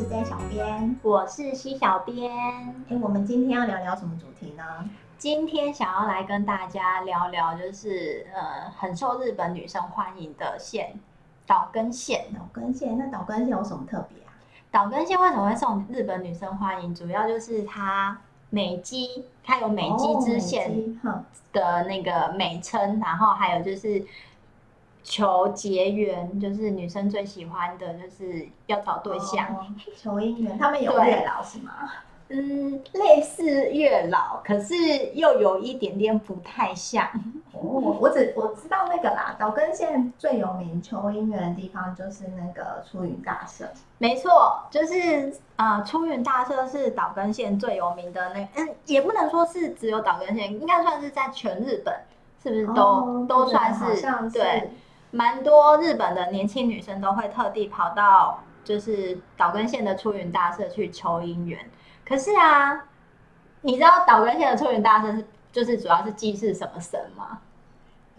是 J 小编，我是 C 小编。哎，我们今天要聊聊什么主题呢？今天想要来跟大家聊聊，就是呃，很受日本女生欢迎的线岛根线。岛根线，那岛根线有什么特别啊？岛根线为什么会受日本女生欢迎？主要就是它美肌，它有美肌之线的那个美称，哦、然后还有就是。求结缘，就是女生最喜欢的，就是要找对象，哦、求姻缘。他们有月老是吗？嗯，类似月老，可是又有一点点不太像。哦，我只我知道那个啦，岛根县最有名求姻缘的地方就是那个出云大社。没错，就是呃，出云大社是岛根县最有名的那，嗯，也不能说是只有岛根县，应该算是在全日本，是不是都、哦、都算是，是对。蛮多日本的年轻女生都会特地跑到就是岛根县的出云大社去求姻缘。可是啊，你知道岛根县的出云大社是就是主要是祭祀什么神吗？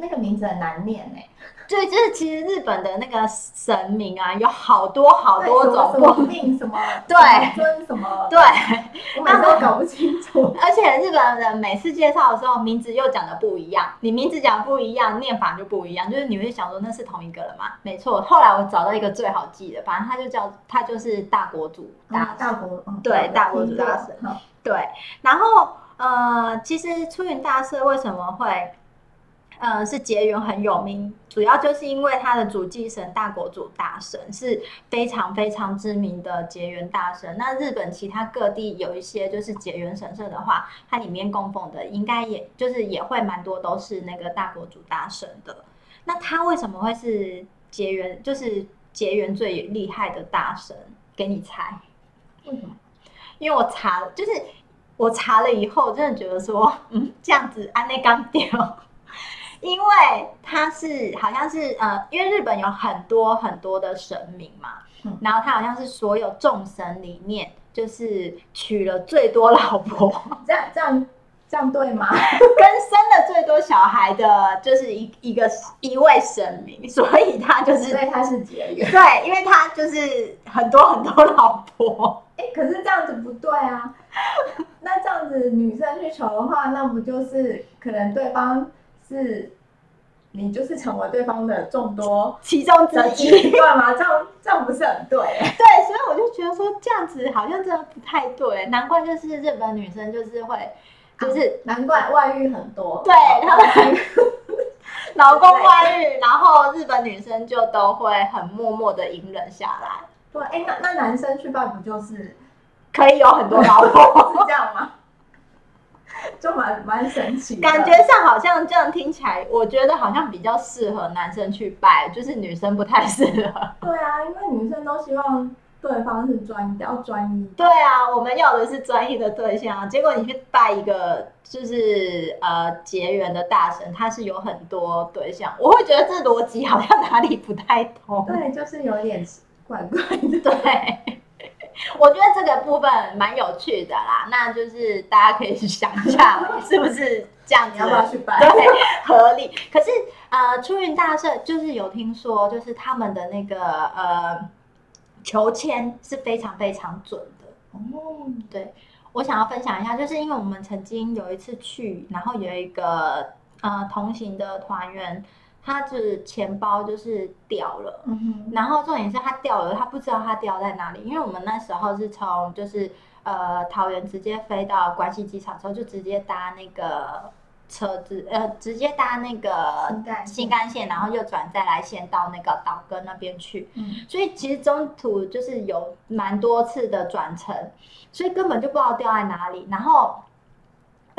那个名字很难念哎。对，就是其实日本的那个神明啊，有好多好多种，什么命什么对尊什么对，我每次都搞不清楚。而且日本人每次介绍的时候，名字又讲的不一样，你名字讲不一样，念法就不一样，就是你会想说那是同一个人嘛？没错，后来我找到一个最好记的，反正他就叫他就是大国主大大国对大国主大神对，然后呃，其实出云大社为什么会？呃，是结缘很有名，主要就是因为他的主祭神大国主大神是非常非常知名的结缘大神。那日本其他各地有一些就是结缘神社的话，它里面供奉的应该也就是也会蛮多都是那个大国主大神的。那他为什么会是结缘，就是结缘最厉害的大神？给你猜？为什么？因为我查了，就是我查了以后，真的觉得说，嗯，这样子安内刚掉。因为他是好像是呃，因为日本有很多很多的神明嘛，嗯、然后他好像是所有众神里面就是娶了最多老婆，这样这样这样对吗？跟生了最多小孩的就是一一个一位神明，所以他就是所以他是结缘，对，因为他就是很多很多老婆。哎，可是这样子不对啊，那这样子女生去求的话，那不就是可能对方？是，你就是成为对方的众多其中之一，对吗？这样这样不是很对？对，所以我就觉得说这样子好像真的不太对，难怪就是日本女生就是会，就是、啊、难怪外遇很多，对他们 老公外遇，然后日本女生就都会很默默的隐忍下来。对，哎，那那男生去拜不就是可以有很多老婆，是这样吗？就蛮蛮神奇的，感觉上好像这样听起来，我觉得好像比较适合男生去拜，就是女生不太适合。对啊，因为女生都希望对方是专一，要专一。对啊，我们要的是专一的对象，结果你去拜一个就是呃结缘的大神，他是有很多对象，我会觉得这逻辑好像哪里不太通。对，就是有点怪怪的。对。我觉得这个部分蛮有趣的啦，那就是大家可以去想一下，是不是这样子？要不要去拜？对，合理。可是呃，出云大社就是有听说，就是他们的那个呃求签是非常非常准的。哦，对，我想要分享一下，就是因为我们曾经有一次去，然后有一个呃同行的团员。他就是钱包就是掉了，嗯，然后重点是他掉了，他不知道他掉在哪里，因为我们那时候是从就是呃桃园直接飞到关西机场之后，就直接搭那个车子，呃，直接搭那个新干线，然后又转再来线到那个岛根那边去，嗯，所以其实中途就是有蛮多次的转乘，所以根本就不知道掉在哪里，然后。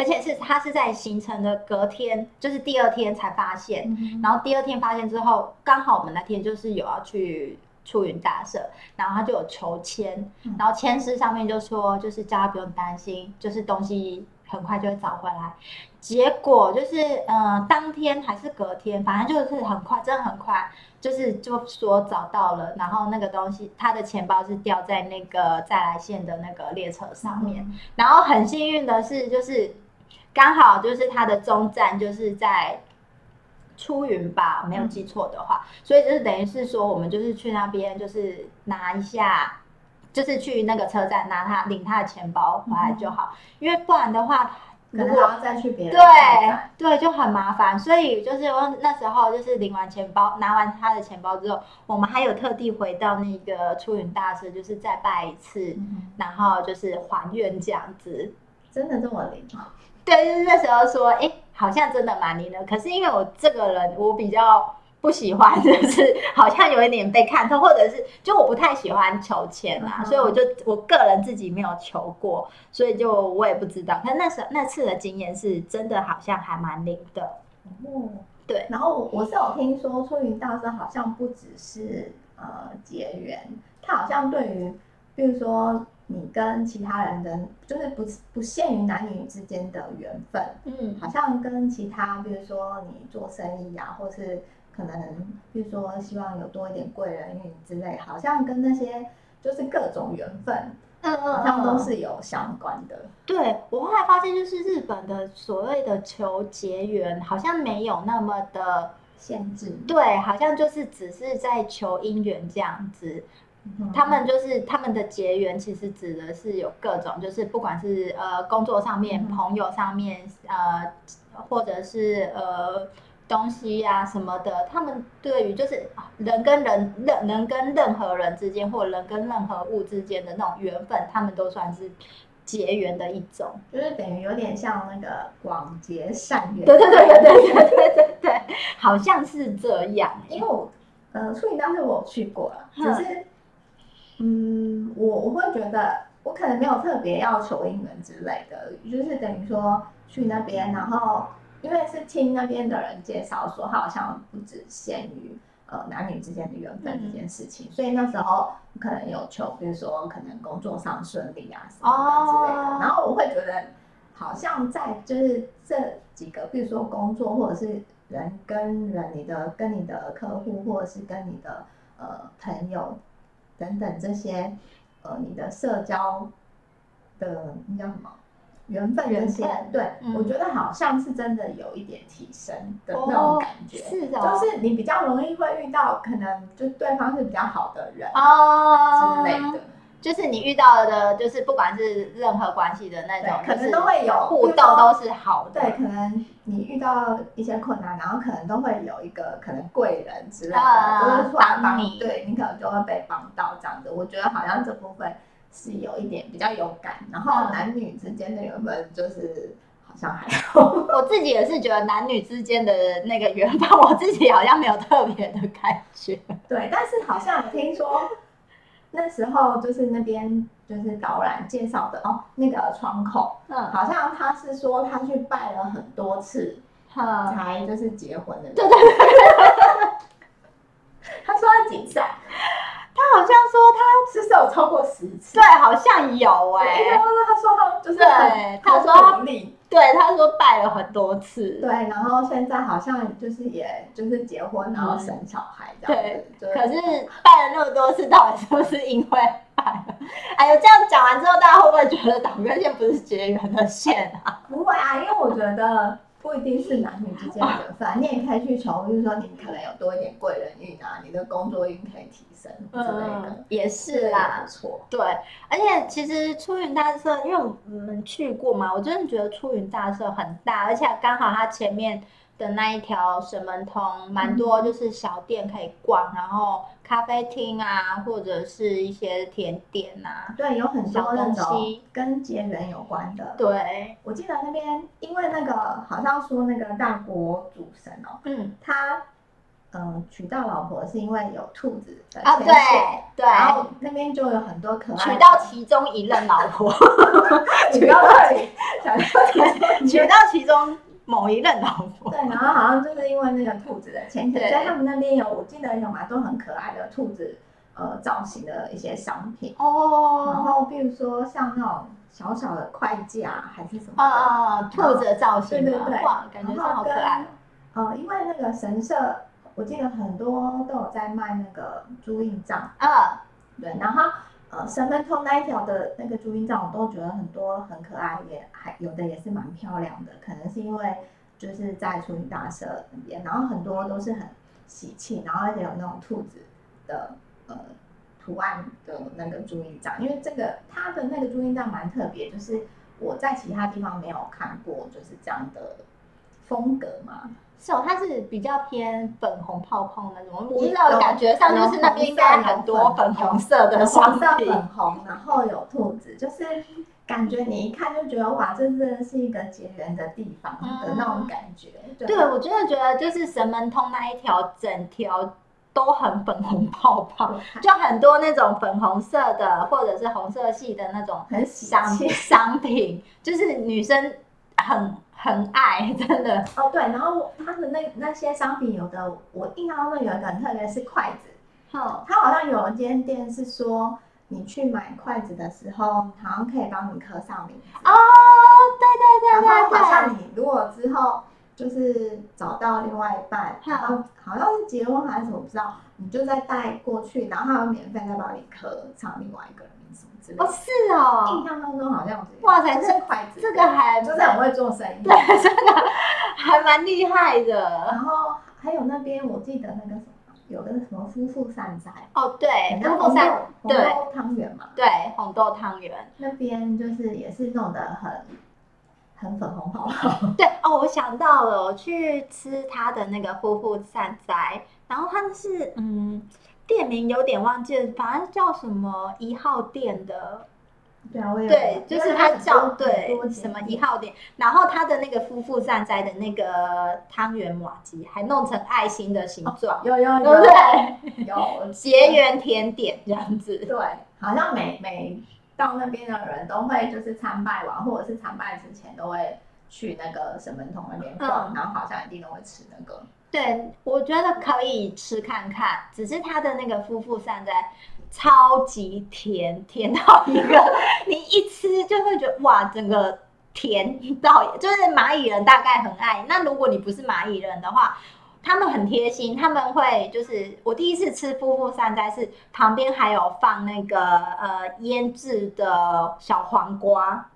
而且是他是在行程的隔天，就是第二天才发现，嗯、然后第二天发现之后，刚好我们那天就是有要去出云大社，然后他就有求签，嗯、然后签诗上面就说，就是叫他不用担心，就是东西很快就会找回来。结果就是呃，当天还是隔天，反正就是很快，真的很快，就是就说找到了，然后那个东西，他的钱包是掉在那个再来线的那个列车上面，嗯、然后很幸运的是，就是。刚好就是它的终站就是在出云吧，没有记错的话，嗯、所以就是等于是说，我们就是去那边就是拿一下就是去那个车站拿他领他的钱包回来就好，嗯、因为不然的话。可能还要再去别人对对，就很麻烦，所以就是我那时候就是领完钱包，拿完他的钱包之后，我们还有特地回到那个出云大社，就是再拜一次，嗯、然后就是还愿这样子。真的这么灵吗？对，就是那时候说，哎，好像真的蛮灵的。可是因为我这个人，我比较。不喜欢，就是好像有一点被看透，或者是就我不太喜欢求签啦，嗯、所以我就我个人自己没有求过，所以就我也不知道。但那时那次的经验是真的，好像还蛮灵的。哦，对。然后我是有听说，出云大师好像不只是呃结缘，他好像对于，比如说你跟其他人的，就是不不限于男女之间的缘分，嗯，好像跟其他，比如说你做生意啊，或是。可能，比如说，希望有多一点贵人运之类，好像跟那些就是各种缘分，嗯嗯，好像都是有相关的。对，我后来发现，就是日本的所谓的求结缘，好像没有那么的限制。对，好像就是只是在求姻缘这样子。嗯、他们就是他们的结缘，其实指的是有各种，就是不管是呃工作上面、嗯、朋友上面，呃，或者是呃。东西呀、啊、什么的，他们对于就是人跟人、人人跟任何人之间，或人跟任何物之间的那种缘分，他们都算是结缘的一种，就是等于有点像那个广结善缘。对对对对对对对对对，好像是这样。因为我呃，出云当时我去过了，只是嗯，我我会觉得我可能没有特别要求英文之类的，就是等于说去那边，然后。因为是听那边的人介绍说，好像不只限于呃男女之间的缘分这件事情，嗯、所以那时候可能有求，比如说可能工作上顺利啊什么之类的。哦、然后我会觉得，好像在就是这几个，比如说工作或者是人跟人，你的跟你的客户或者是跟你的呃朋友等等这些呃你的社交的那叫什么？缘分这些，对，嗯、我觉得好像是真的有一点提升的那种感觉，哦、是的，就是你比较容易会遇到可能就对方是比较好的人哦。之类的，就是你遇到的，就是不管是任何关系的那种，可能都会有互动都是好的，对，可能你遇到一些困难，然后可能都会有一个可能贵人之类的，呃、就是帮你，对你可能就会被帮到这样子，我觉得好像这部分。是有一点比较有感，然后男女之间的缘分就是好像还好。我自己也是觉得男女之间的那个缘分，我自己好像没有特别的感觉。对，但是好像听说那时候就是那边就是导览介绍的哦，那个窗口，嗯，好像他是说他去拜了很多次，嗯，才就是结婚的。对对对。他说他几岁？他好像说他是不是有超过十次？对，好像有哎、欸。他说他就是对，他说他对，他说拜了很多次。对，然后现在好像就是也就是结婚，然后生小孩这样子。可是拜了那么多次，到底是不是因为拜？哎呦，这样讲完之后，大家会不会觉得导根线不是结缘的线啊？不会啊，因为我觉得。不一定是男女之间的缘分，你也可以去求，就是说你可能有多一点贵人运啊，你的工作运可以提升之类的，嗯、也是啦，错，对，而且其实出云大社，因为我们去过嘛，我真的觉得出云大社很大，而且刚好它前面。的那一条神门通，蛮多就是小店可以逛，嗯、然后咖啡厅啊，或者是一些甜点啊，对，有很多东西跟结缘有关的。对，我记得那边，因为那个好像说那个大国主神哦，嗯，他嗯、呃、娶到老婆是因为有兔子的啊，对对，然后那边就有很多可爱娶到其中一任老婆，娶到其娶到其中。某一任老婆，对，然后好像就是因为那个兔子的牵线，所以他们那边有，我记得有蛮多很可爱的兔子，呃，造型的一些商品。哦。然后比如说像那种小小的筷架还是什么，哦，兔子的造型，对对对，哇，感觉好可爱。呃，因为那个神社，我记得很多都有在卖那个朱印帐啊，对，然后。呃，神门通那一条的那个朱印帐，我都觉得很多很可爱，也还有的也是蛮漂亮的。可能是因为就是在出云大社那边，然后很多都是很喜庆，然后而且有那种兔子的呃图案的那个朱印帐，因为这个它的那个朱印帐蛮特别，就是我在其他地方没有看过，就是这样的风格嘛。是哦，它是比较偏粉红泡泡那种，我不知道感觉上就是那边应该很多粉红色的商品，黄色粉红，然后有兔子，就是感觉你一看就觉得哇，这真的是一个结缘的地方的那种感觉。嗯、对，对，我真的觉得就是神门通那一条整条都很粉红泡泡，就很多那种粉红色的或者是红色系的那种商商品，就是女生很。很爱，真的。哦，对，然后他的那那些商品，有的我印象中有一个很特别是筷子，哦，他好像有一间店是说，你去买筷子的时候，好像可以帮你刻上名字。哦，对对对对，然后好像你如果之后就是找到另外一半，然后好像是结婚还是什么，不知道，你就再带过去，然后他会免费再帮你刻上另外一个人。哦，是哦，印象当中好像哇塞，这筷子，这个还就是很会做生意，对，真的还蛮厉害的。然后还有那边我记得那个什么，有个什么夫妇善哉，哦，对，夫妇善，对，红豆汤圆嘛，对，红豆汤圆。那边就是也是弄得很很粉红泡泡。对哦，我想到了，我去吃他的那个夫妇善哉，然后他是嗯。店名有点忘记了，反正叫什么一号店的，对就是他叫对什么一号店，然后他的那个夫妇善哉的那个汤圆瓦吉还弄成爱心的形状，哦，有有有，对不对？有结缘甜点这样子，对，好像每每到那边的人都会就是参拜完，或者是参拜之前都会去那个神门通那边逛，嗯，然后好像一定都会吃那个。对，我觉得可以吃看看，只是它的那个夫妇善哉超级甜，甜到一个你一吃就会觉得哇，整个甜到，就是蚂蚁人大概很爱。那如果你不是蚂蚁人的话，他们很贴心，他们会就是我第一次吃夫妇善哉是旁边还有放那个呃腌制的小黄瓜，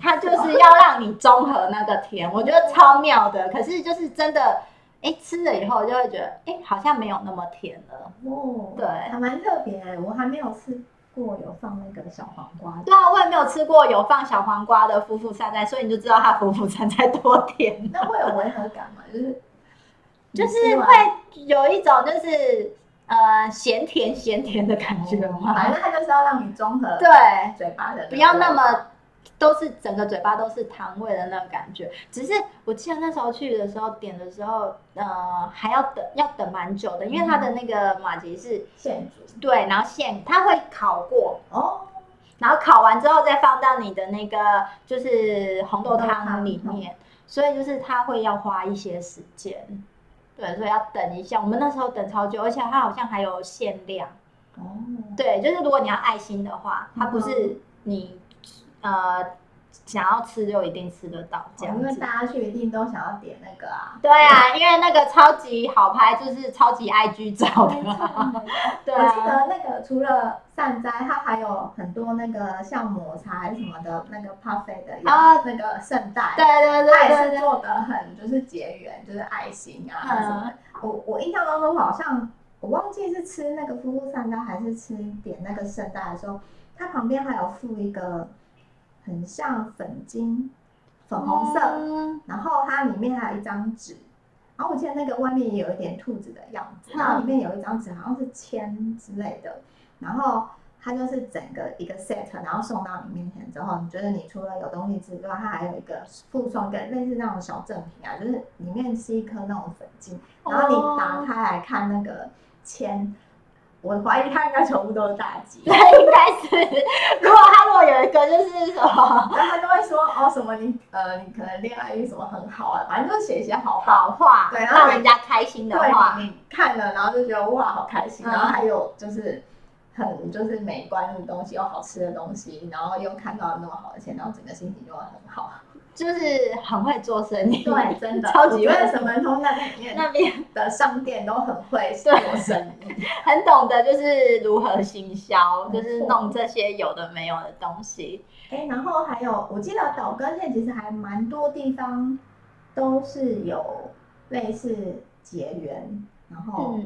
它就是要让你综合那个甜，我觉得超妙的。可是就是真的。哎，吃了以后就会觉得，哎，好像没有那么甜了。哦，对，还蛮特别。我还没有吃过有放那个小黄瓜。对啊，我也没有吃过有放小黄瓜的夫妇山菜，所以你就知道它夫妇山菜多甜。那会有违和感吗？就是 就是会有一种就是呃咸甜咸甜的感觉吗？反正它就是要让你中和对嘴巴的，不要那么。都是整个嘴巴都是糖味的那种感觉，只是我记得那时候去的时候点的时候，呃，还要等要等蛮久的，因为它的那个马吉是现煮，对，然后现它会烤过。哦，然后烤完之后再放到你的那个就是红豆汤里面，所以就是它会要花一些时间，对，所以要等一下。我们那时候等超久，而且它好像还有限量。哦，对，就是如果你要爱心的话，它不是你。呃，想要吃就一定吃得到，这样子。因为大家去一定都想要点那个啊。对啊，因为那个超级好拍，就是超级 IG 照的。对啊。我记得那个除了善哉，它还有很多那个像抹茶还是什么的那个 puffet 的啊，那个圣代。对对对。它也是做的很就是结缘，就是爱心啊什么的。我我印象当中好像我忘记是吃那个夫妇善哉还是吃点那个圣代的时候，它旁边还有附一个。很像粉晶，粉红色，嗯，然后它里面还有一张纸，然后我记得那个外面也有一点兔子的样子，然后里面有一张纸，好像是签之类的，然后它就是整个一个 set，然后送到你面前之后，你觉得你除了有东西之外，它还有一个附送跟类似那种小赠品啊，就是里面是一颗那种粉晶，然后你打开来看那个签。我怀疑他应该全部都是大吉，对，应该是。如果他如果有一个就是什么，然后他就会说哦什么你呃你可能恋爱运什么很好啊，反正就是写一些好好话，对，让人家开心的话。你看了然后就觉得哇好开心，然后还有就是很就是美观的东西又好吃的东西，然后又看到那么好的钱，然后整个心情就会很好。就是很会做生意，对，真的，超级会。神门通那边那边的商店都很会做生意，很懂得就是如何行销，就是弄这些有的没有的东西。哎、欸，然后还有，我记得岛根县其实还蛮多地方都是有类似结缘，然后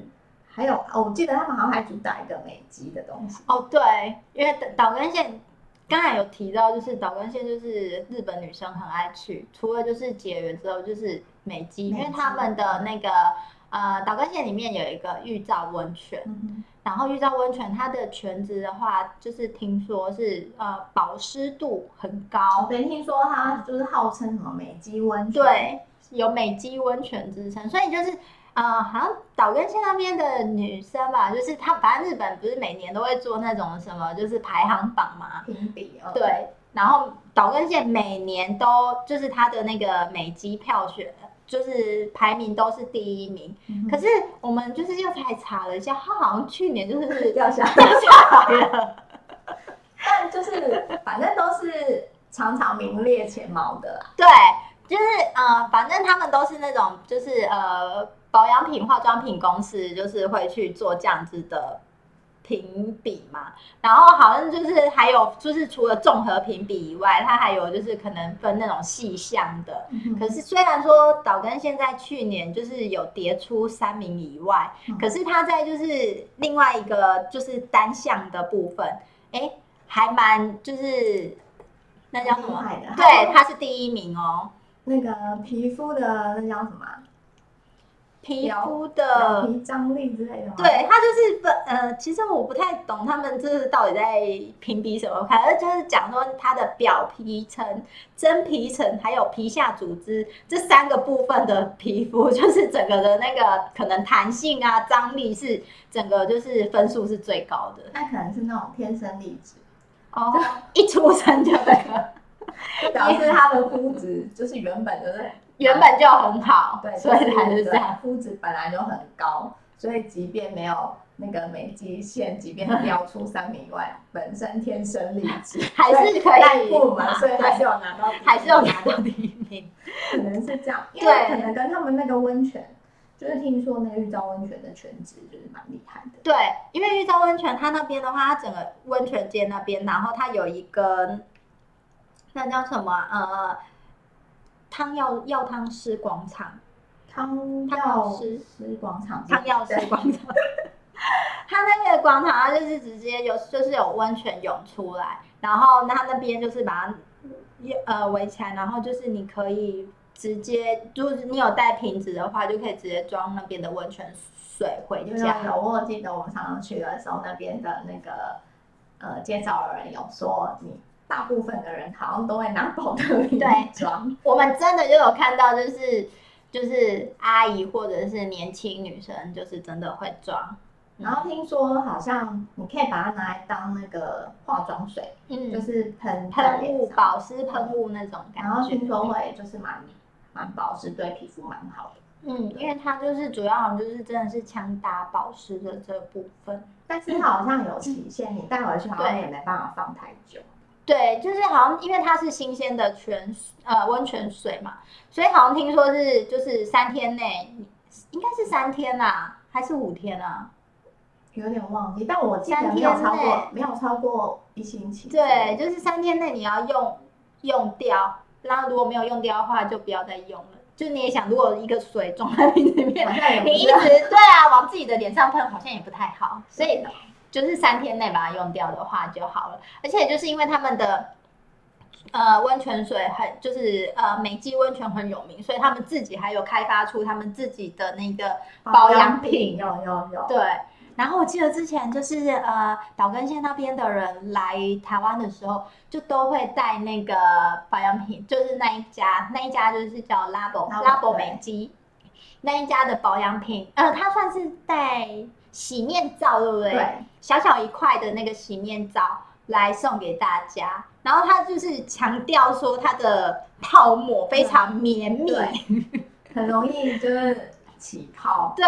还有哦，我记得他们好像还主打一个美肌的东西。哦，对，因为岛根县刚才有提到，就是岛根县就是日本女生很爱去，除了就是结缘之后，就是美肌，因为他们的那个呃岛根县里面有一个玉造温泉，嗯、然后玉造温泉它的泉质的话，就是听说是呃保湿度很高，对，听说它就是号称什么美肌温泉，对，有美肌温泉之称，所以就是。啊、呃，好像岛根县那边的女生吧，就是她，反正日本不是每年都会做那种什么，就是排行榜嘛，评比哦。对，然后岛根县每年都就是她的那个美肌票选，就是排名都是第一名。嗯、可是我们就是又才查了一下，她好像去年就是 掉下掉下来了。但就是反正都是常常名列前茅的啦。对，就是呃，反正他们都是那种就是呃。保养品、化妆品公司就是会去做这样子的评比嘛，然后好像就是还有就是除了综合评比以外，它还有就是可能分那种细项的。嗯、可是虽然说岛根现在去年就是有跌出三名以外，嗯、可是它在就是另外一个就是单项的部分，哎，还蛮就是那叫什么？对，它是第一名哦。那个皮肤的那叫什么？皮肤的皮张力之类的，对，它就是不呃，其实我不太懂他们这是到底在评比什么，反正就是讲说它的表皮层、真皮层还有皮下组织这三个部分的皮肤，就是整个的那个可能弹性啊、张力是整个就是分数是最高的。那可能是那种天生丽质哦，一出生就那个，表示他的肤质就是原本就是。原本就很好，对，所以才是这样。肤质本来就很高，所以即便没有那个美肌线，即便掉出三米以外，本身天生丽质，还是可以过嘛，所以还是有拿到，还是有拿到第一名。可能是这样，因为可能跟他们那个温泉，就是听说那个玉造温泉的全职就是蛮厉害的。对，因为玉造温泉它那边的话，它整个温泉街那边，然后它有一个那叫什么呃。汤药药汤师广场，汤药师广场，汤药师广场。他那个广场，它就是直接有，就是有温泉涌出来，然后他那边就是把它呃围起来，然后就是你可以直接，就是你有带瓶子的话，就可以直接装那边的温泉水回家。有，我记得我们常常去的时候，那边的那个呃介绍的人有说你。大部分的人好像都会拿宝特瓶装。我们真的就有看到，就是就是阿姨或者是年轻女生，就是真的会装。然后听说好像你可以把它拿来当那个化妆水，嗯，就是喷喷雾、保湿喷雾那种感觉。然后听说会就是蛮蛮保湿，对皮肤蛮好的。嗯，因为它就是主要好像就是真的是强打保湿的这部分，但是它好像有期限，你带回去好像也没办法放太久。对，就是好像因为它是新鲜的泉呃温泉水嘛，所以好像听说是就是三天内，应该是三天啊，还是五天啊？有点忘记，但我记得没有超过没有超过一星期。对，就是三天内你要用用掉，然后如果没有用掉的话，就不要再用了。就你也想，如果一个水装在瓶子里面，你一直对啊往自己的脸上喷，好像也不太好，所以。就是三天内把它用掉的话就好了，而且就是因为他们的呃温泉水很就是呃美肌温泉很有名，所以他们自己还有开发出他们自己的那个保养品。有有有。对，然后我记得之前就是呃岛根县那边的人来台湾的时候，就都会带那个保养品，就是那一家那一家就是叫 Labo Labo 美肌那一家的保养品，呃，它算是带。洗面皂对不对？对，小小一块的那个洗面皂来送给大家，然后它就是强调说它的泡沫非常绵密，很容易就是起泡。对，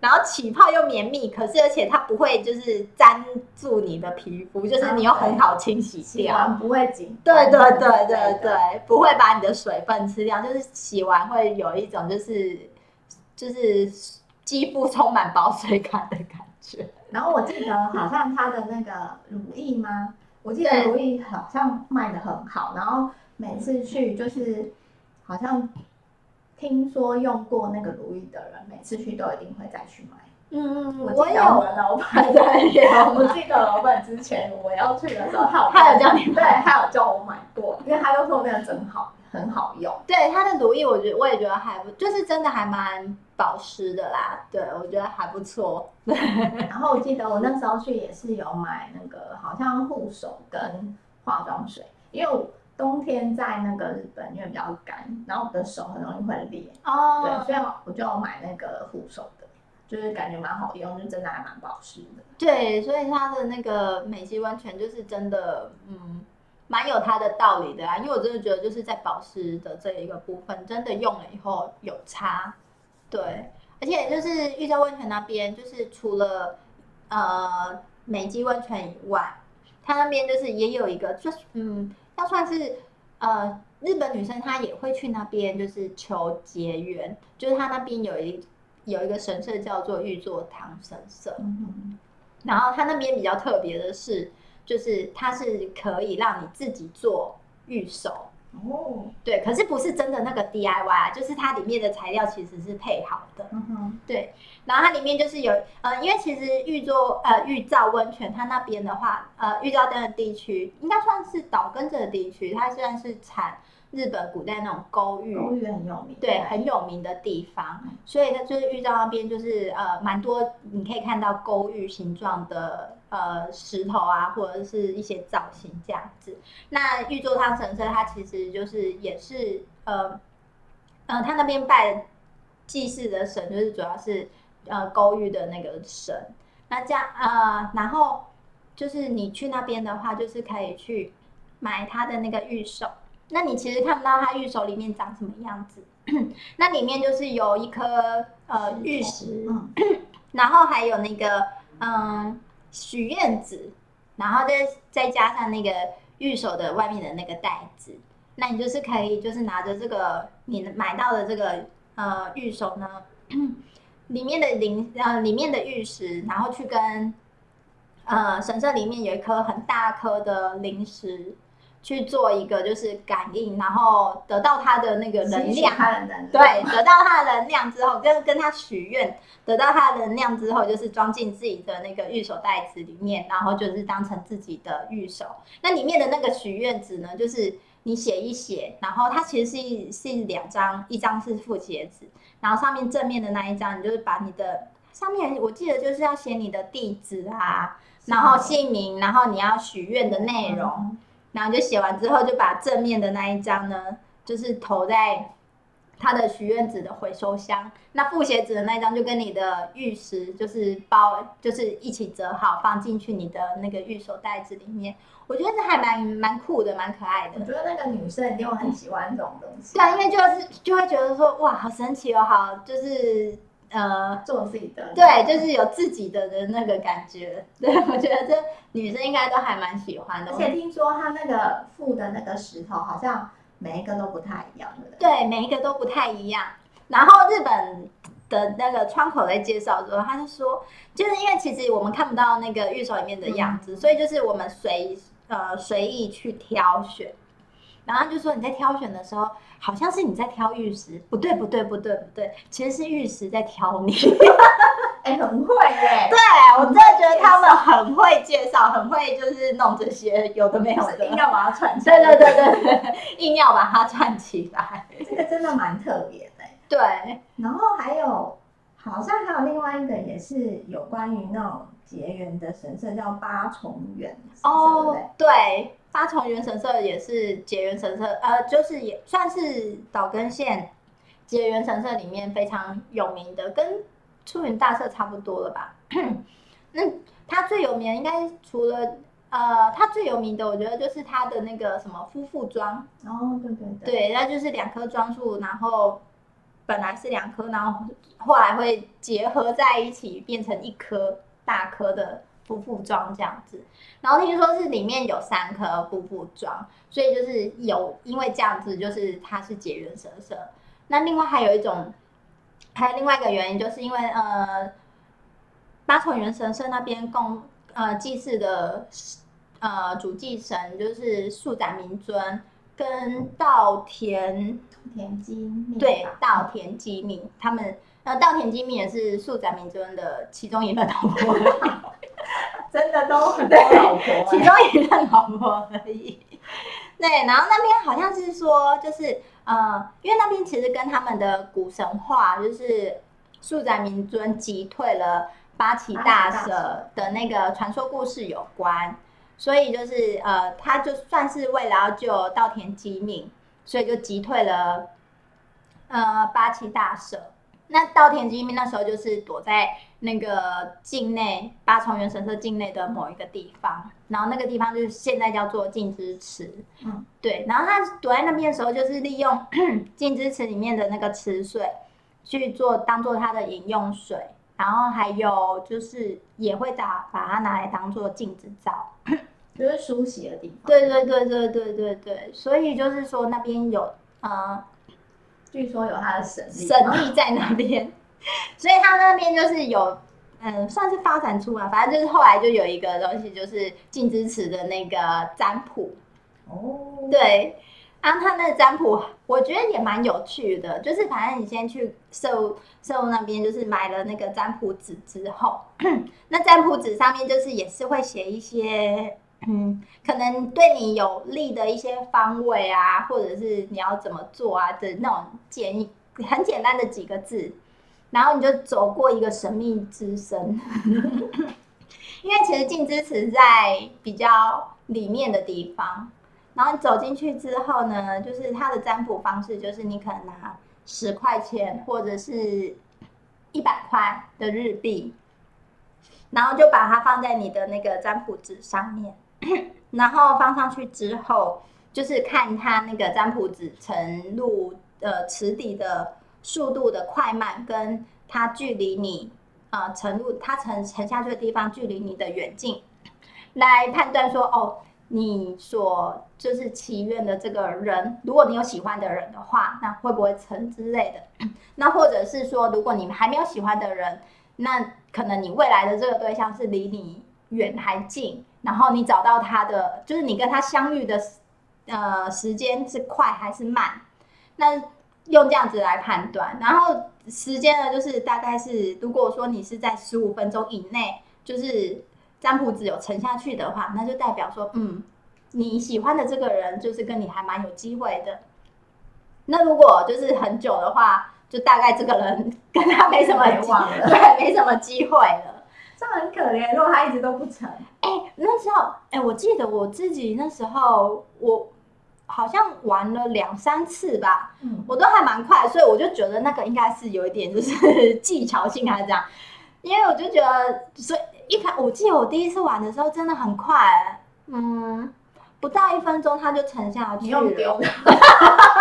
然后起泡又绵密，可是而且它不会就是粘住你的皮肤，就是你又很好清洗掉，洗完不会紧。对对对对对，不会把你的水分吃掉，就是洗完会有一种就是就是。肌肤充满保水感的感觉，然后我记得好像他的那个乳液吗？我记得乳液好像卖的很好，然后每次去就是好像听说用过那个乳液的人，每次去都一定会再去买。嗯，我记得我们老板对，我记得老板之前我要去的时候，他有他有叫你对，他有叫我买过，因为他就说那个真好，很好用。对，它的乳液，我觉得我也觉得还不，就是真的还蛮保湿的啦。对，我觉得还不错。对，然后我记得我那时候去也是有买那个好像护手跟化妆水，因为冬天在那个日本因为比较干，然后我的手很容易会裂。哦。对，所以我就买那个护手的。就是感觉蛮好用，就真的还蛮保湿的。对，所以它的那个美肌温泉就是真的，嗯，蛮有它的道理的啊。因为我真的觉得就是在保湿的这一个部分，真的用了以后有差。对，而且就是玉造温泉那边，就是除了呃美肌温泉以外，它那边就是也有一个，就是嗯，要算是呃日本女生她也会去那边，就是求结缘，就是它那边有一。有一个神社叫做玉座堂神社，嗯，然后它那边比较特别的是，就是它是可以让你自己做御守哦，对，可是不是真的那个 DIY，啊就是它里面的材料其实是配好的，嗯哼，对，然后它里面就是有呃，因为其实玉座呃玉造温泉它那边的话，呃玉造灯的地区应该算是岛根这个地区，它虽然是产。日本古代那种勾玉，勾玉很有名，对，很有名的地方，所以它就是玉造那边就是呃蛮多，你可以看到勾玉形状的呃石头啊，或者是一些造型这样子。那玉座汤神社它其实就是也是呃呃，它那边拜祭祀的神就是主要是呃勾玉的那个神。那这样呃，然后就是你去那边的话，就是可以去买它的那个玉手。那你其实看不到它玉手里面长什么样子，那里面就是有一颗呃玉石，嗯、然后还有那个嗯许愿纸，然后再再加上那个玉手的外面的那个袋子，那你就是可以就是拿着这个你买到的这个呃玉手呢，里面的灵呃里面的玉石，然后去跟呃神社里面有一颗很大颗的灵石。去做一个就是感应，然后得到他的那个能量，对，得到他的能量之后，跟跟他许愿，得到他的能量之后，就是装进自己的那个玉手袋子里面，然后就是当成自己的玉手。那里面的那个许愿纸呢，就是你写一写，然后它其实是是两张，一张是复写纸，然后上面正面的那一张，你就是把你的上面，我记得就是要写你的地址啊，然后姓名，然后你要许愿的内容。嗯然后就写完之后，就把正面的那一张呢，就是投在他的许愿纸的回收箱。那复写纸的那一张就跟你的玉石就是包，就是一起折好放进去你的那个玉手袋子里面。我觉得这还蛮蛮酷的，蛮可爱的。我觉得那个女生一定会很喜欢这种东西。对啊，因为就是就会觉得说，哇，好神奇哦，好就是。呃，做自己的，对，就是有自己的的那个感觉。对，我觉得这女生应该都还蛮喜欢的。而且听说他那个附的那个石头，好像每一个都不太一样，对不对？对，每一个都不太一样。然后日本的那个窗口在介绍的时候，他就说，就是因为其实我们看不到那个玉手里面的样子，嗯、所以就是我们随呃随意去挑选。然后就说你在挑选的时候，好像是你在挑玉石，不对不对不对不对，其实是玉石在挑你。哎、欸，很会耶！对，我真的觉得他们很会介绍，很会就是弄这些有的没有的，硬要把它串起来。对对对对，硬要把它串起来，这个真的蛮特别的。对，然后还有，好像还有另外一个也是有关于那种结缘的神社，叫八重缘。哦，对。八重原神社也是结缘神社，呃，就是也算是岛根县结缘神社里面非常有名的，跟出云大社差不多了吧？那它最有名应该除了呃，它最有名的，我觉得就是它的那个什么夫妇庄哦，对对对，对，那就是两棵庄树，然后本来是两棵，然后后来会结合在一起变成一棵大棵的。夫妇庄这样子，然后听说是里面有三颗夫妇庄，所以就是有因为这样子，就是它是结缘神社。那另外还有一种，还有另外一个原因，就是因为呃，八重原神社那边供呃祭祀的呃主祭神就是素斩明尊跟稻田田姬命，对稻田姬命他们呃稻田机密也是素宅明尊的其中一任老婆，真的都很多老婆，其中一任老婆而已。对，然后那边好像是说，就是呃，因为那边其实跟他们的古神话，就是素宅明尊击退了八岐大蛇的那个传说故事有关，所以就是呃，他就算是为了要救稻田机命，所以就击退了呃八岐大蛇。那稻田机命那时候就是躲在那个境内八重原神社境内的某一个地方，然后那个地方就是现在叫做镜之池。嗯，对。然后他躲在那边的时候，就是利用 镜之池里面的那个池水去做当做他的饮用水，然后还有就是也会打把它拿来当做镜子照，就是梳洗的地方。对对对对对对对，所以就是说那边有呃。据说有他的神力，神力在那边，所以他那边就是有，嗯，算是发展出来，反正就是后来就有一个东西，就是镜之池的那个占卜。哦，对，然后他那个占卜，我觉得也蛮有趣的，就是反正你先去社社那边，就是买了那个占卜纸之后，那占卜纸上面就是也是会写一些。嗯，可能对你有利的一些方位啊，或者是你要怎么做啊的那种建议，很简单的几个字，然后你就走过一个神秘之声。因为其实镜之池在比较里面的地方，然后你走进去之后呢，就是它的占卜方式，就是你可能拿十块钱或者是一百块的日币，然后就把它放在你的那个占卜纸上面。然后放上去之后，就是看它那个占卜纸沉入呃池底的速度的快慢，跟它距离你呃沉入它沉沉下去的地方距离你的远近，来判断说哦，你所就是祈愿的这个人，如果你有喜欢的人的话，那会不会成之类的？那或者是说，如果你还没有喜欢的人，那可能你未来的这个对象是离你远还近？然后你找到他的，就是你跟他相遇的，呃，时间是快还是慢？那用这样子来判断。然后时间呢，就是大概是，如果说你是在十五分钟以内，就是占卜只有沉下去的话，那就代表说，嗯，你喜欢的这个人就是跟你还蛮有机会的。那如果就是很久的话，就大概这个人跟他没什么机会，对，没什么机会了。这很可怜，如果他一直都不成。哎、欸，那时候，哎、欸，我记得我自己那时候，我好像玩了两三次吧，嗯，我都还蛮快，所以我就觉得那个应该是有一点就是 技巧性还是这样，因为我就觉得，所以一开，我记得我第一次玩的时候真的很快，嗯，不到一分钟他就沉下去了。丢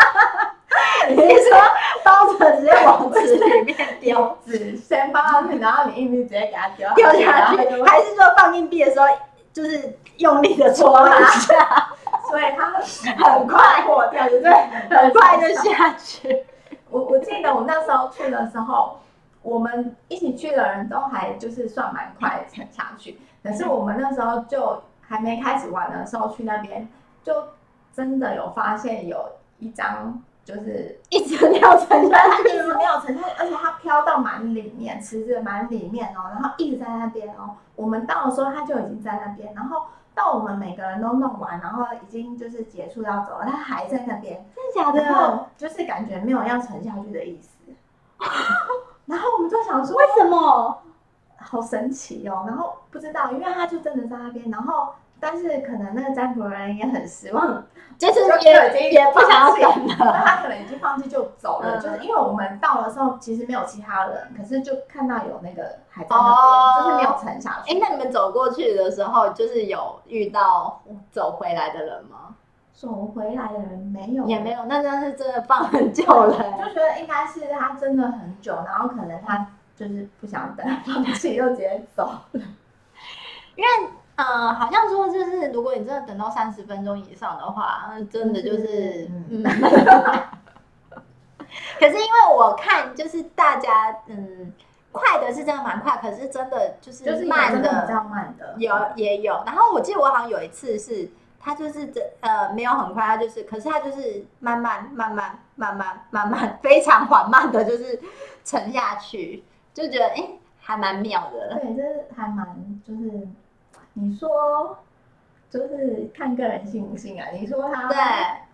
你是说包子直接往池里面丢，纸先放上去，然后你硬币直接给它丢丢下去，还是说放硬币的时候就是用力的戳一下，所以它 很快破掉，对不对？很快就下去。我我记得我那时候去的时候，我们一起去的人都还就是算蛮快的沉下去，可是我们那时候就还没开始玩的时候去那边，就真的有发现有一张。就是一直没有沉下去，一直没有沉下去，而且它飘到蛮里面，池子蛮里面哦，然后一直在那边哦。我们到的时候，它就已经在那边，然后到我们每个人都弄完，然后已经就是结束要走了，它还在那边。真的假的？就是感觉没有要沉下去的意思。然后我们就想说，为什么？好神奇哦。然后不知道，因为它就真的在那边，然后。但是可能那个占卜人也很失望，就是也也不想要等了，他可能已经放弃就走了。嗯、就是因为我们到的时候其实没有其他人，可是就看到有那个还在那边，哦、就是没有沉下去。哎、欸，那你们走过去的时候，就是有遇到走回来的人吗？走回来的人没有，也没有。那真是真的放很久了，就觉得应该是他真的很久，然后可能他就是不想等，放弃又直接走了，因为。呃，好像说就是，如果你真的等到三十分钟以上的话，那真的就是，嗯。可是因为我看，就是大家，嗯，快的是真的蛮快，可是真的就是慢的，比较慢的，有也有。然后我记得我好像有一次是，他就是这呃没有很快，他就是，可是他就是慢慢慢慢慢慢慢慢非常缓慢的，就是沉下去，就觉得哎、欸，还蛮妙的。对，就是还蛮就是你说就是看个人信不信啊？你说他对，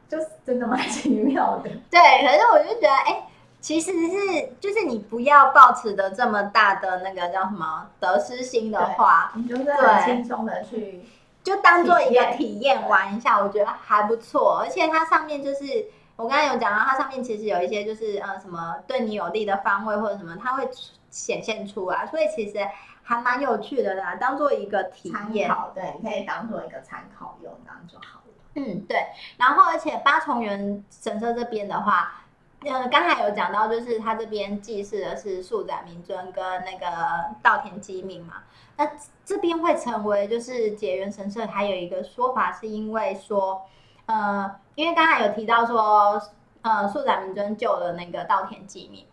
就是真的蛮奇妙的。对，可是我就觉得哎。欸其实是，就是你不要抱持的这么大的那个叫什么得失心的话，你就是很轻松的去，就当做一个体验玩一下，我觉得还不错。而且它上面就是我刚才有讲到，它上面其实有一些就是呃什么对你有利的方位或者什么，它会显现出来，所以其实还蛮有趣的啦，当做一个体验，对，你可以当做一个参考用，这样就好了。嗯，对。然后而且八重垣神社这边的话。呃，刚才有讲到，就是他这边祭祀的是素载明尊跟那个稻田机命嘛。那这边会成为就是结缘神社，还有一个说法，是因为说，呃，因为刚才有提到说，呃，素载明尊救了那个稻田机命嘛。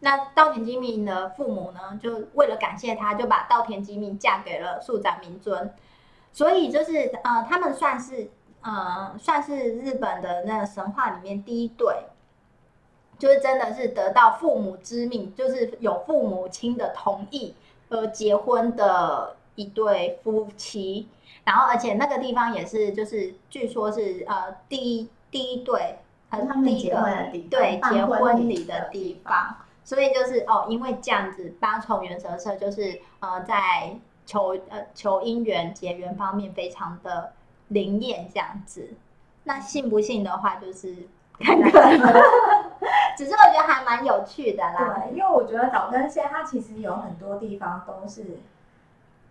那稻田机命的父母呢，就为了感谢他，就把稻田机命嫁给了素载明尊。所以就是呃，他们算是呃，算是日本的那个神话里面第一对。就是真的是得到父母之命，就是有父母亲的同意而结婚的一对夫妻，然后而且那个地方也是，就是据说是呃第一第一对，还是第一个对结婚礼的地方，所以就是哦，因为这样子八重垣神社就是呃在求呃求姻缘结缘方面非常的灵验这样子，那信不信的话就是 看看。只是我觉得还蛮有趣的啦，对，因为我觉得岛根县它其实有很多地方都是，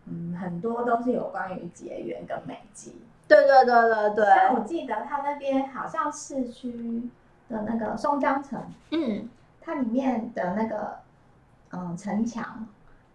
嗯，很多都是有关于结缘跟美籍。对对对对对。像我记得它那边好像市区的那个松江城，嗯，它里面的那个嗯城墙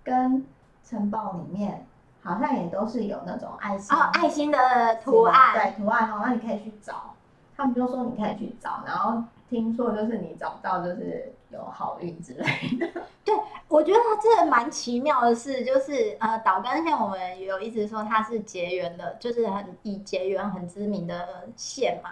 跟城堡里面，好像也都是有那种爱心哦，爱心的图案，对图案哦，那你可以去找，他们就说你可以去找，然后。听说就是你找到就是有好运之类的。对，我觉得这蛮奇妙的事，就是呃，岛根县我们有一直说它是结缘的，就是很以结缘很知名的县嘛。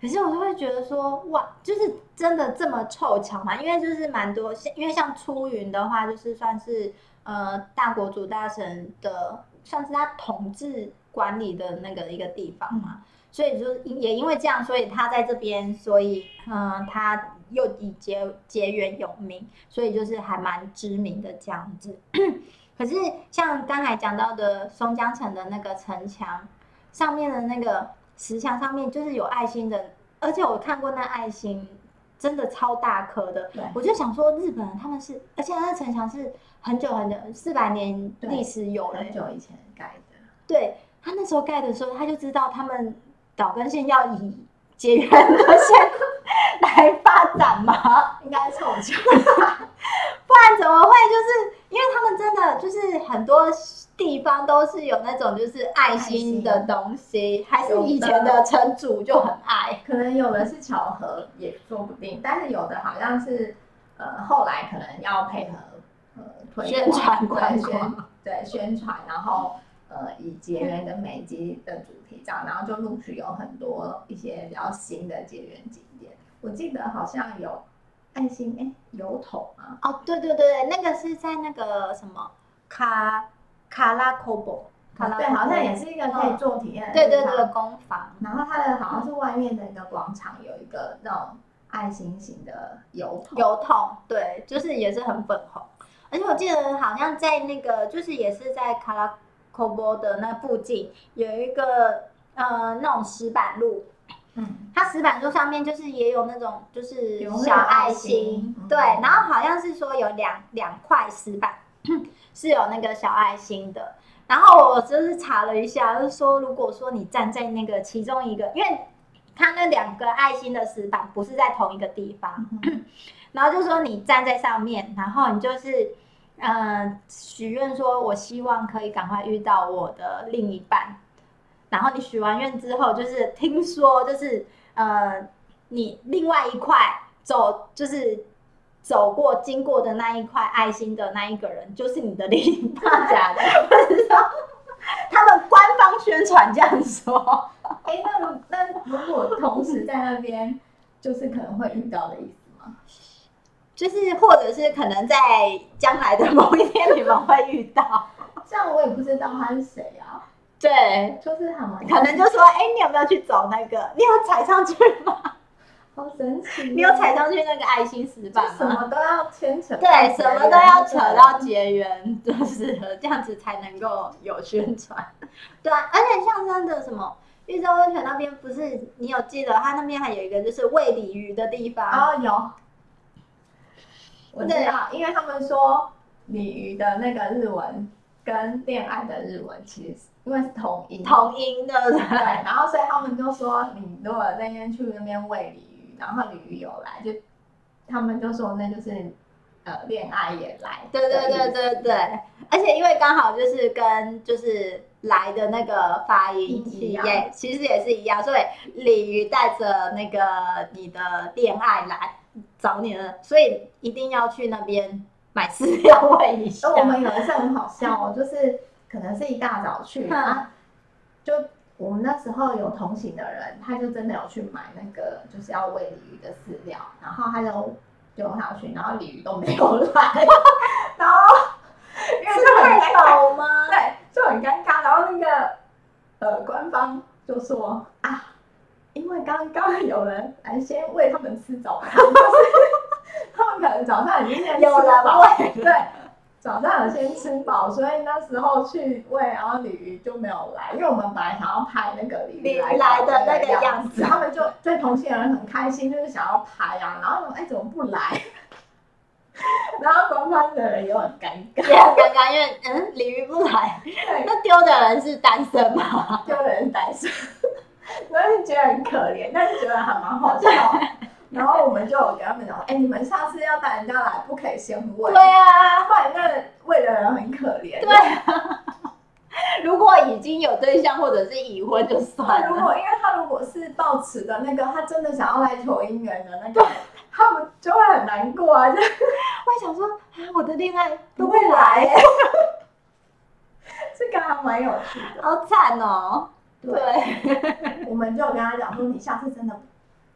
可是我就会觉得说，哇，就是真的这么凑巧吗？因为就是蛮多，因为像出云的话，就是算是呃大国主大神的，算是他统治管理的那个一个地方嘛。嗯所以就也因为这样，所以他在这边，所以嗯，他又以结结缘有名，所以就是还蛮知名的这样子。可是像刚才讲到的松江城的那个城墙上面的那个石墙上面，就是有爱心的，而且我看过那爱心真的超大颗的。对，我就想说日本人他们是，而且那城墙是很久很久四百年历史有了，很久以前盖的。对，他那时候盖的时候，他就知道他们。岛根县要以结缘的县 来发展吗？应该凑巧，不然怎么会？就是因为他们真的就是很多地方都是有那种就是爱心的东西，还是以前的城主就很爱。可能有的是巧合，也说不定。但是有的好像是呃后来可能要配合呃推宣传官宣对宣传，然后。呃，以结缘跟美姬的主题这样，然后就陆续有很多一些比较新的结缘景点。我记得好像有爱心哎，油桶啊。哦，对对对，那个是在那个什么卡卡拉科博，卡拉对，好像也是一个可以做体验的、哦。对对对，工坊。然后它的好像是外面的一个广场，有一个那种爱心型的油桶。油桶，对，就是也是很粉红。而且我记得好像在那个，就是也是在卡拉。科波的那附近有一个呃那种石板路，嗯，它石板桌上面就是也有那种就是小爱心，对，然后好像是说有两两块石板 是有那个小爱心的，然后我就是查了一下，就是说如果说你站在那个其中一个，因为它那两个爱心的石板不是在同一个地方，嗯、然后就说你站在上面，然后你就是。嗯，许愿说，我希望可以赶快遇到我的另一半。然后你许完愿之后，就是听说，就是呃，你另外一块走，就是走过经过的那一块爱心的那一个人，就是你的另一半。假的，不知道。他们官方宣传这样说。哎、欸，那那如果同时在那边。就是可能会遇到的意思吗？就是或者是可能在将来的某一天你们会遇到。这样我也不知道他是谁啊。对，就是他们可能就说，哎、欸，你有没有去找那个？你有踩上去吗？好神奇！你有踩上去那个爱心石板吗？什么都要牵扯，对，什么都要扯到结缘，就是这样子才能够有宣传。对啊，而且像真的什么玉州温泉那边，不是你有记得，它那边还有一个就是喂鲤鱼的地方哦，有。我知道，因为他们说鲤鱼的那个日文跟恋爱的日文其实因为是同音，同音的对，对。然后所以他们就说，你如果那天去那边喂鲤鱼。然后鲤鱼有来，就他们就说那就是呃恋爱也来，对对对对对，而且因为刚好就是跟就是来的那个发音也其实也是一样，所以鲤鱼带着那个你的恋爱来找你了，所以一定要去那边买饲料喂一下。我们有一次很好笑哦，就是可能是一大早去啊，就。我们那时候有同行的人，他就真的有去买那个就是要喂鲤鱼的饲料，然后他就丢下去，然后鲤鱼都没有来，然后因为是太早吗？对，就很尴尬。然后那个呃官方就说啊，因为刚刚有人来先喂他们吃早餐，就是 他们可能早上已经先吃饱，对。早上有先吃饱，所以那时候去喂，然后鲤鱼就没有来，因为我们本来想要拍那个鲤鱼来的那个样子，他们就对同性人很开心，就是想要拍啊，然后哎怎么不来？然后观方的人也很尴尬，也很尴尬，因为嗯鲤鱼不来，那丢的人是单身吗？丢的人是单身，我是觉得很可怜，但是觉得还蛮好笑。然后我们就有跟他们讲，哎、欸，你们下次要带人家来，不可以先喂。对啊，不然那喂的人很可怜。对啊，如果已经有对象或者是已婚就算了。如果因为他如果是抱持的那个，他真的想要来求姻缘的那个，他们就会很难过啊，就 会想说啊，我的恋爱都会来。这个还蛮有趣的，好惨哦。对，对我们就跟他讲说，你下次真的。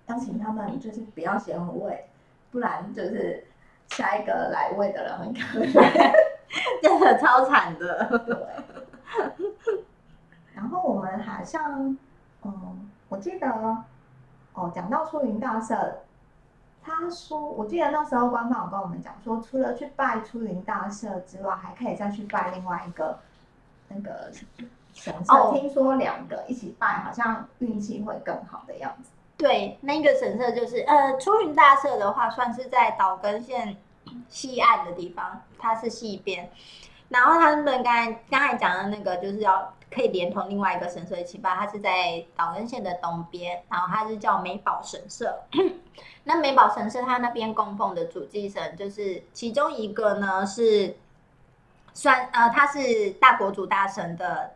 邀请他们就是不要先喂，不然就是下一个来喂的人很可怜，真的超惨的。对。然后我们好像，嗯，我记得，哦，讲到出云大社，他说，我记得那时候官方有跟我们讲说，除了去拜出云大社之外，还可以再去拜另外一个那个神社。哦，听说两个一起拜，好像运气会更好的样子。对，那个神社就是呃，出云大社的话，算是在岛根县西岸的地方，它是西边。然后他们刚才刚才讲的那个，就是要可以连同另外一个神社一起拜，它是在岛根县的东边，然后它是叫美宝神社。那美宝神社它那边供奉的主祭神，就是其中一个呢是算呃，他是大国主大神的。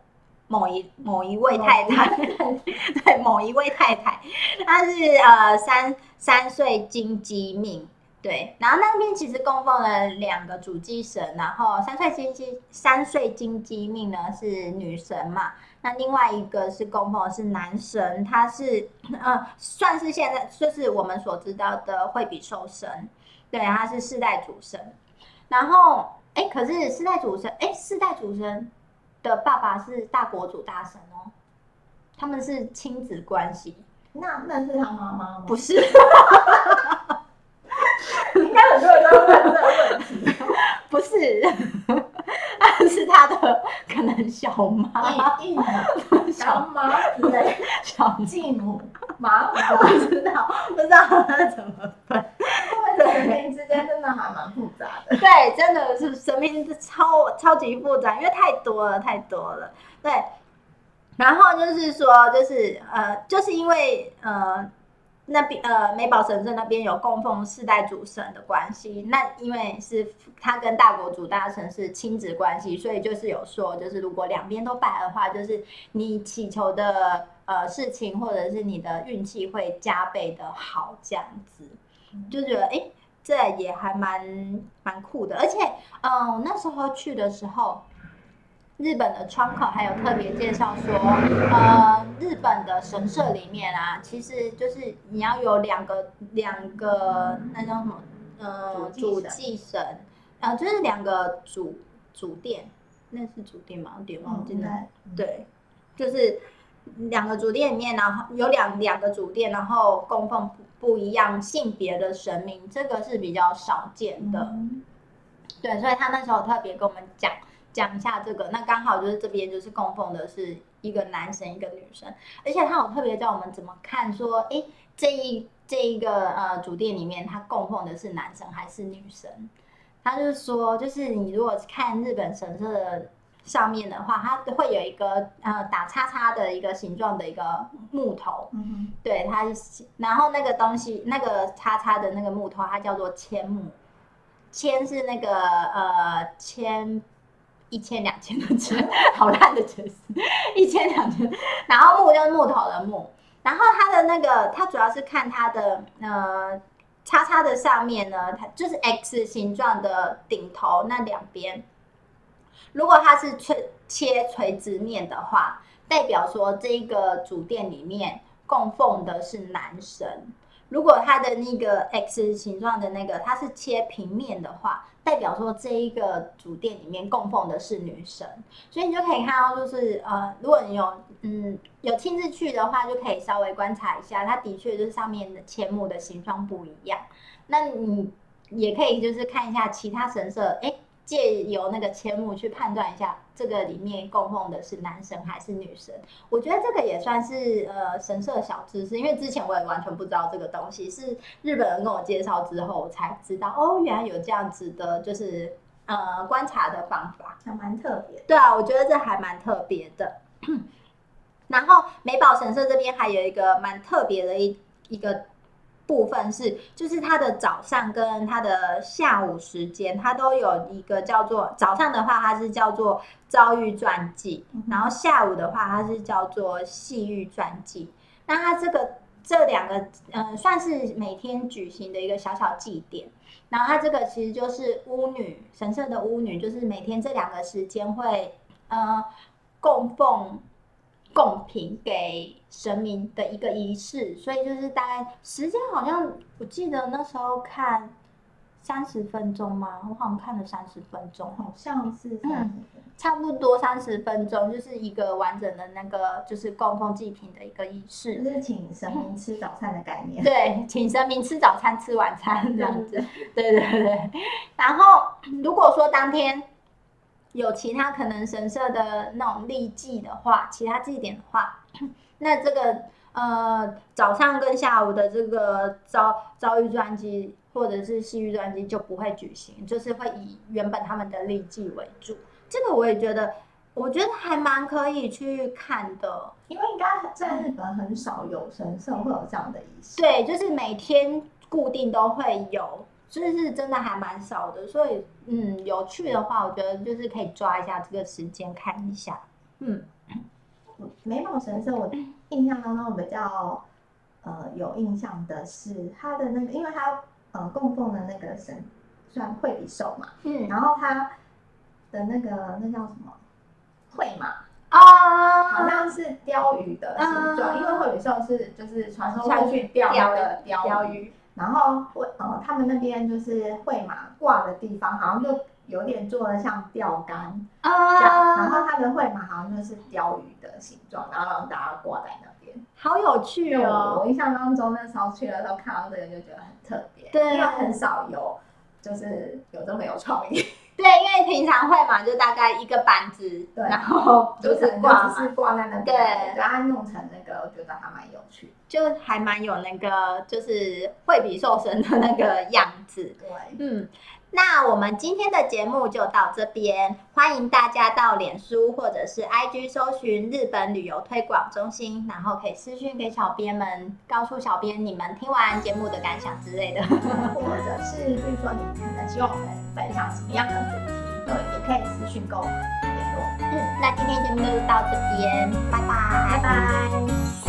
某一某一位太太，对，某一位太太，她是呃三三岁金鸡命，对，然后那边其实供奉了两个主祭神，然后三岁金鸡三岁金鸡命呢是女神嘛，那另外一个是供奉的是男神，他是呃算是现在就是我们所知道的惠比寿神，对，他是世代主神，然后哎，可是世代主神哎，世代主神。的爸爸是大国主大神哦，他们是亲子关系。那那是他妈妈吗？不是，应该很多人都问这个问题。不是，是他的可能小妈、小妈之类，小继母、妈，不知道，不知道他怎么办？还蛮复杂的，对，真的是神明超超级复杂，因为太多了，太多了。对，然后就是说，就是呃，就是因为呃那边呃美宝神社那边有供奉四代主神的关系，那因为是他跟大国主大神是亲子关系，所以就是有说，就是如果两边都拜的话，就是你祈求的呃事情或者是你的运气会加倍的好，这样子。就觉得哎，这也还蛮蛮酷的，而且，嗯、呃，那时候去的时候，日本的窗口还有特别介绍说，呃，日本的神社里面啊，其实就是你要有两个两个那叫什么呃主祭神，啊、呃，就是两个主主殿，那是主殿吗？有点忘记了。嗯、对，就是两个主殿里面，然后有两两个主殿，然后供奉不不一样性别的神明，这个是比较少见的。嗯、对，所以他那时候特别跟我们讲。讲一下这个，那刚好就是这边就是供奉的是一个男神一个女神，而且他有特别教我们怎么看，说，哎，这一这一个呃主殿里面他供奉的是男神还是女神？他就说，就是你如果看日本神社的上面的话，它会有一个呃打叉叉的一个形状的一个木头，嗯哼，对，它，然后那个东西那个叉叉的那个木头，它叫做千木，千是那个呃千。一千两千的千，好烂的解释。一千两千，然后木就是木头的木，然后它的那个，它主要是看它的呃叉叉的上面呢，它就是 X 形状的顶头那两边。如果它是垂切垂直面的话，代表说这一个主殿里面供奉的是男神。如果它的那个 X 形状的那个，它是切平面的话，代表说这一个主殿里面供奉的是女神，所以你就可以看到，就是呃，如果你有嗯有亲自去的话，就可以稍微观察一下，它的确就是上面的千木的形状不一样。那你也可以就是看一下其他神社，哎。借由那个千木去判断一下，这个里面供奉的是男神还是女神？我觉得这个也算是呃神社小知识，因为之前我也完全不知道这个东西，是日本人跟我介绍之后我才知道，哦，原来有这样子的，就是呃观察的方法，还蛮特别。对啊，我觉得这还蛮特别的。然后美宝神社这边还有一个蛮特别的一一个。部分是，就是它的早上跟它的下午时间，它都有一个叫做早上的话，它是叫做遭遇传记，然后下午的话，它是叫做夕御传记。那它这个这两个，嗯、呃，算是每天举行的一个小小祭典。然后它这个其实就是巫女神圣的巫女，就是每天这两个时间会，呃，供奉。贡品给神明的一个仪式，所以就是大概时间好像我记得那时候看三十分钟吗？我好像看了三十分钟，好像是三十分钟，嗯，差不多三十分钟，就是一个完整的那个就是供奉祭品的一个仪式，就是请神明吃早餐的概念。对，请神明吃早餐、吃晚餐这样子。对对对。然后如果说当天。有其他可能神社的那种立祭的话，其他祭典的话，那这个呃早上跟下午的这个遭遭遇专机或者是西域专机就不会举行，就是会以原本他们的立祭为主。这个我也觉得，我觉得还蛮可以去看的，因为应该在日本很少有神社会有这样的仪式。对，就是每天固定都会有。就是真的还蛮少的，所以嗯，有趣的话，我觉得就是可以抓一下这个时间看一下。嗯，眉毛神社我印象当中比较呃有印象的是它的那个，因为它呃供奉的那个神算惠比寿嘛，嗯，然后它的那个那叫什么惠嘛啊，好像是鲷鱼的形状，啊、因为惠比寿是就是传说下去钓那个鯛鱼。然后会呃，他们那边就是会马挂的地方，好像就有点做的像钓竿啊，这样。然后他的会马好像就是钓鱼的形状，然后让大家挂在那边，好有趣哦！我印象当中那时候去的时候看到这个就觉得很特别，对，因为很少有就是有这么有创意。对，因为平常会嘛，就大概一个板子，对，然后就是挂，只是挂在那边，对，然后它弄成那个，我觉得还蛮有趣，就还蛮有那个，就是惠比寿神的那个样子。对，嗯，那我们今天的节目就到这边，欢迎大家到脸书或者是 IG 搜寻日本旅游推广中心，然后可以私讯给小编们，告诉小编你们听完节目的感想之类的，或者是比如说你可能希望我们分享什么样的主题。对，也可以私讯跟我们联络。嗯，那今天节目就到这边，拜拜，拜拜。